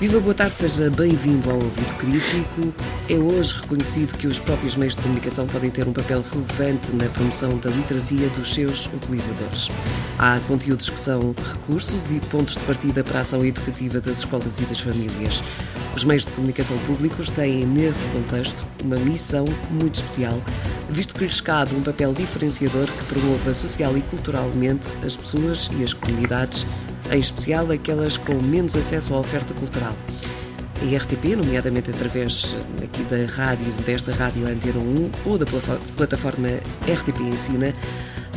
Viva, boa tarde, seja bem-vindo ao Ouvido Crítico. É hoje reconhecido que os próprios meios de comunicação podem ter um papel relevante na promoção da literacia dos seus utilizadores. Há conteúdos que são recursos e pontos de partida para a ação educativa das escolas e das famílias. Os meios de comunicação públicos têm, nesse contexto, uma missão muito especial, visto que lhes cabe um papel diferenciador que promova social e culturalmente as pessoas e as comunidades em especial aquelas com menos acesso à oferta cultural. A RTP, nomeadamente através aqui da rádio, desta rádio Antena 1 ou da plataforma RTP Ensina,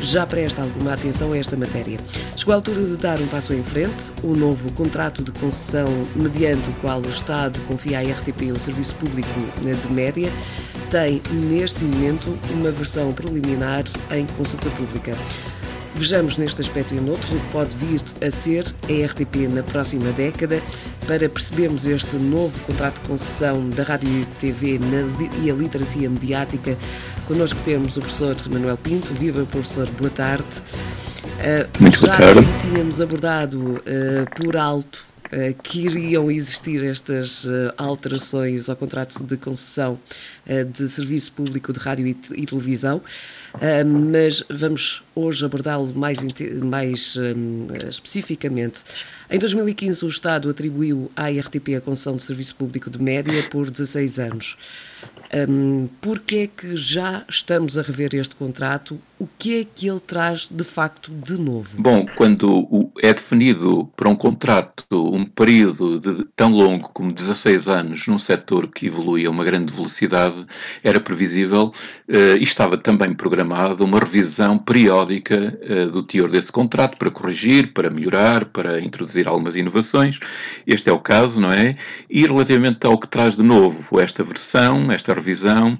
já presta alguma atenção a esta matéria. Chegou a altura de dar um passo em frente. O novo contrato de concessão, mediante o qual o Estado confia à RTP o serviço público de média, tem neste momento uma versão preliminar em consulta pública. Vejamos neste aspecto e noutros o que pode vir a ser a RTP na próxima década para percebermos este novo contrato de concessão da Rádio e TV e a literacia mediática. Connosco temos o professor Manuel Pinto. Viva, professor, boa tarde. Uh, Muito boa tarde. Já tínhamos abordado uh, por alto que iriam existir estas alterações ao contrato de concessão de serviço público de rádio e, televisão. Mas vamos hoje abordá-lo mais, mais especificamente. Em 2015, o Estado atribuiu à RTP a concessão de serviço público de média por 16 anos. Um, Por que é que já estamos a rever este contrato? O que é que ele traz de facto de novo? Bom, quando é definido para um contrato um período de, tão longo como 16 anos num setor que evolui a uma grande velocidade, era previsível uh, e estava também programado uma revisão periódica uh, do teor desse contrato para corrigir, para melhorar, para introduzir algumas inovações. Este é o caso, não é? E relativamente ao que traz de novo esta versão, esta revisão,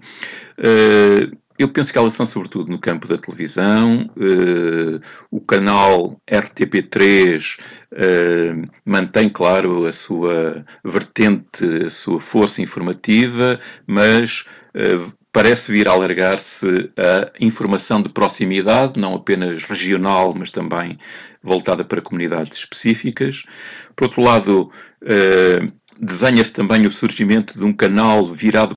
uh, eu penso que elas são sobretudo no campo da televisão. Uh, o canal RTP3 uh, mantém, claro, a sua vertente, a sua força informativa, mas uh, parece vir a alargar-se a informação de proximidade, não apenas regional, mas também voltada para comunidades específicas. Por outro lado, desenha-se também o surgimento de um canal virado